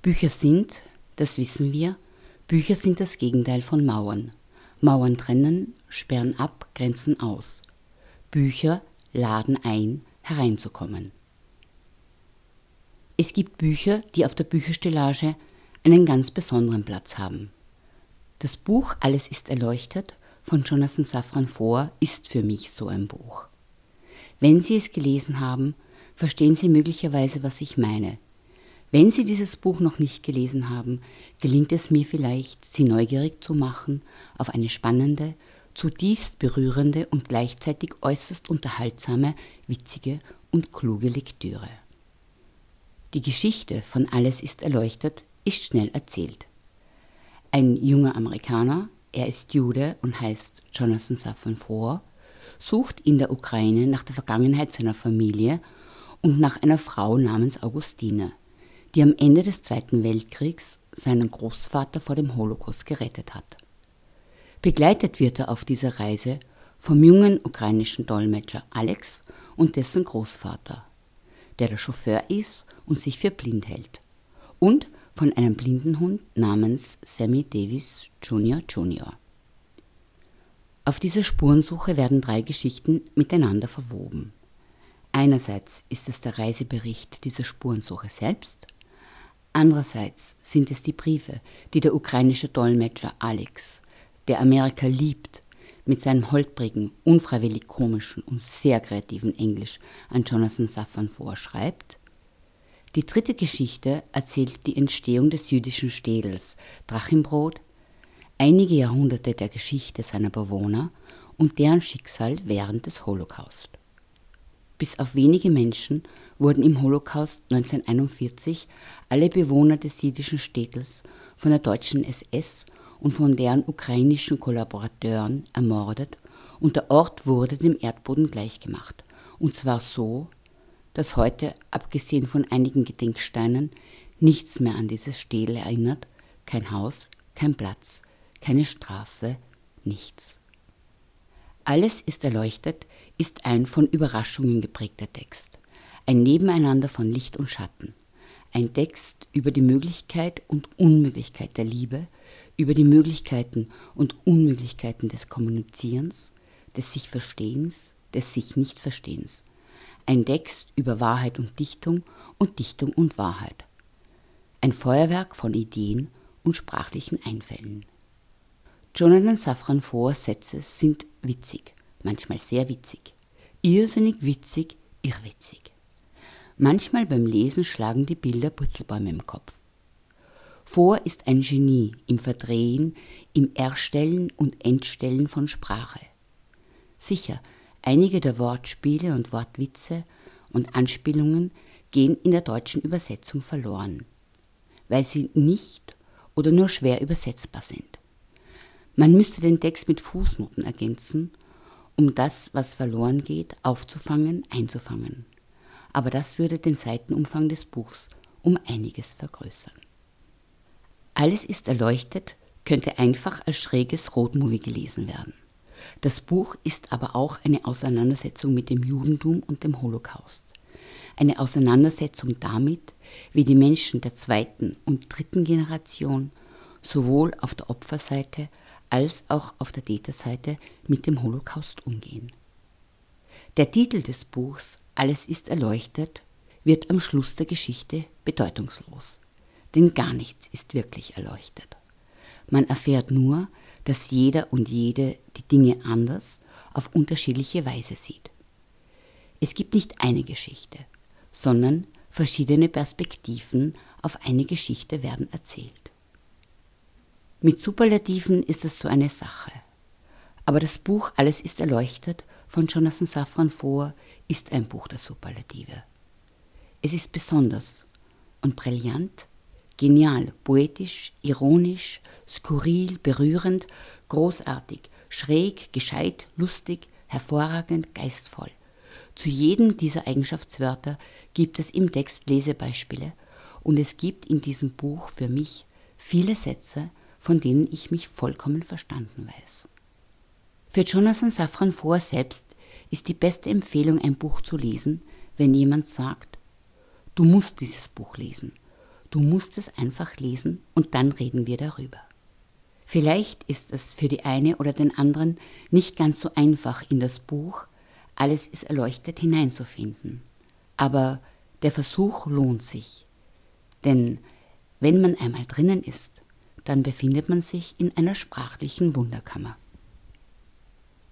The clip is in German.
Bücher sind, das wissen wir, Bücher sind das Gegenteil von Mauern. Mauern trennen, sperren ab, grenzen aus. Bücher laden ein, hereinzukommen. Es gibt Bücher, die auf der Bücherstellage einen ganz besonderen Platz haben. Das Buch Alles ist erleuchtet von Jonathan Safran Foer ist für mich so ein Buch. Wenn Sie es gelesen haben, verstehen Sie möglicherweise, was ich meine. Wenn Sie dieses Buch noch nicht gelesen haben, gelingt es mir vielleicht, Sie neugierig zu machen auf eine spannende, zutiefst berührende und gleichzeitig äußerst unterhaltsame, witzige und kluge Lektüre. Die Geschichte von Alles ist erleuchtet ist schnell erzählt. Ein junger Amerikaner, er ist Jude und heißt Jonathan Safran Foer, sucht in der Ukraine nach der Vergangenheit seiner Familie und nach einer Frau namens Augustine, die am Ende des Zweiten Weltkriegs seinen Großvater vor dem Holocaust gerettet hat. Begleitet wird er auf dieser Reise vom jungen ukrainischen Dolmetscher Alex und dessen Großvater, der der Chauffeur ist und sich für blind hält, und von einem Blindenhund namens Sammy Davis Jr. Jr. Auf dieser Spurensuche werden drei Geschichten miteinander verwoben. Einerseits ist es der Reisebericht dieser Spurensuche selbst, andererseits sind es die Briefe, die der ukrainische Dolmetscher Alex der Amerika liebt, mit seinem holprigen, unfreiwillig komischen und sehr kreativen Englisch an Jonathan Safran vorschreibt. Die dritte Geschichte erzählt die Entstehung des jüdischen Städels Drachenbrot, einige Jahrhunderte der Geschichte seiner Bewohner und deren Schicksal während des Holocaust. Bis auf wenige Menschen wurden im Holocaust 1941 alle Bewohner des jüdischen Städtels von der deutschen SS und von deren ukrainischen Kollaborateuren ermordet und der Ort wurde dem Erdboden gleichgemacht. Und zwar so, dass heute, abgesehen von einigen Gedenksteinen, nichts mehr an dieses Städel erinnert, kein Haus, kein Platz, keine Straße, nichts. Alles ist erleuchtet ist ein von Überraschungen geprägter Text, ein Nebeneinander von Licht und Schatten, ein Text über die Möglichkeit und Unmöglichkeit der Liebe, über die Möglichkeiten und Unmöglichkeiten des Kommunizierens, des sich Verstehens, des sich Nicht-Verstehens. Ein Text über Wahrheit und Dichtung und Dichtung und Wahrheit. Ein Feuerwerk von Ideen und sprachlichen Einfällen. Jonathan Safran Foers Sätze sind witzig, manchmal sehr witzig. Irrsinnig witzig, irrwitzig. Manchmal beim Lesen schlagen die Bilder Purzelbäume im Kopf. Vor ist ein Genie im Verdrehen, im Erstellen und Entstellen von Sprache. Sicher, einige der Wortspiele und Wortwitze und Anspielungen gehen in der deutschen Übersetzung verloren, weil sie nicht oder nur schwer übersetzbar sind. Man müsste den Text mit Fußnoten ergänzen, um das, was verloren geht, aufzufangen, einzufangen. Aber das würde den Seitenumfang des Buchs um einiges vergrößern. Alles ist erleuchtet könnte einfach als schräges Roadmovie gelesen werden. Das Buch ist aber auch eine Auseinandersetzung mit dem Judentum und dem Holocaust. Eine Auseinandersetzung damit, wie die Menschen der zweiten und dritten Generation sowohl auf der Opferseite als auch auf der Täterseite mit dem Holocaust umgehen. Der Titel des Buchs Alles ist erleuchtet wird am Schluss der Geschichte bedeutungslos denn gar nichts ist wirklich erleuchtet. Man erfährt nur, dass jeder und jede die Dinge anders auf unterschiedliche Weise sieht. Es gibt nicht eine Geschichte, sondern verschiedene Perspektiven auf eine Geschichte werden erzählt. Mit Superlativen ist es so eine Sache. Aber das Buch Alles ist erleuchtet von Jonathan Safran Foer ist ein Buch der Superlative. Es ist besonders und brillant Genial, poetisch, ironisch, skurril, berührend, großartig, schräg, gescheit, lustig, hervorragend, geistvoll. Zu jedem dieser Eigenschaftswörter gibt es im Text Lesebeispiele und es gibt in diesem Buch für mich viele Sätze, von denen ich mich vollkommen verstanden weiß. Für Jonathan Safran Foer selbst ist die beste Empfehlung, ein Buch zu lesen, wenn jemand sagt, du musst dieses Buch lesen Du musst es einfach lesen und dann reden wir darüber. Vielleicht ist es für die eine oder den anderen nicht ganz so einfach in das Buch Alles ist erleuchtet hineinzufinden. Aber der Versuch lohnt sich. Denn wenn man einmal drinnen ist, dann befindet man sich in einer sprachlichen Wunderkammer.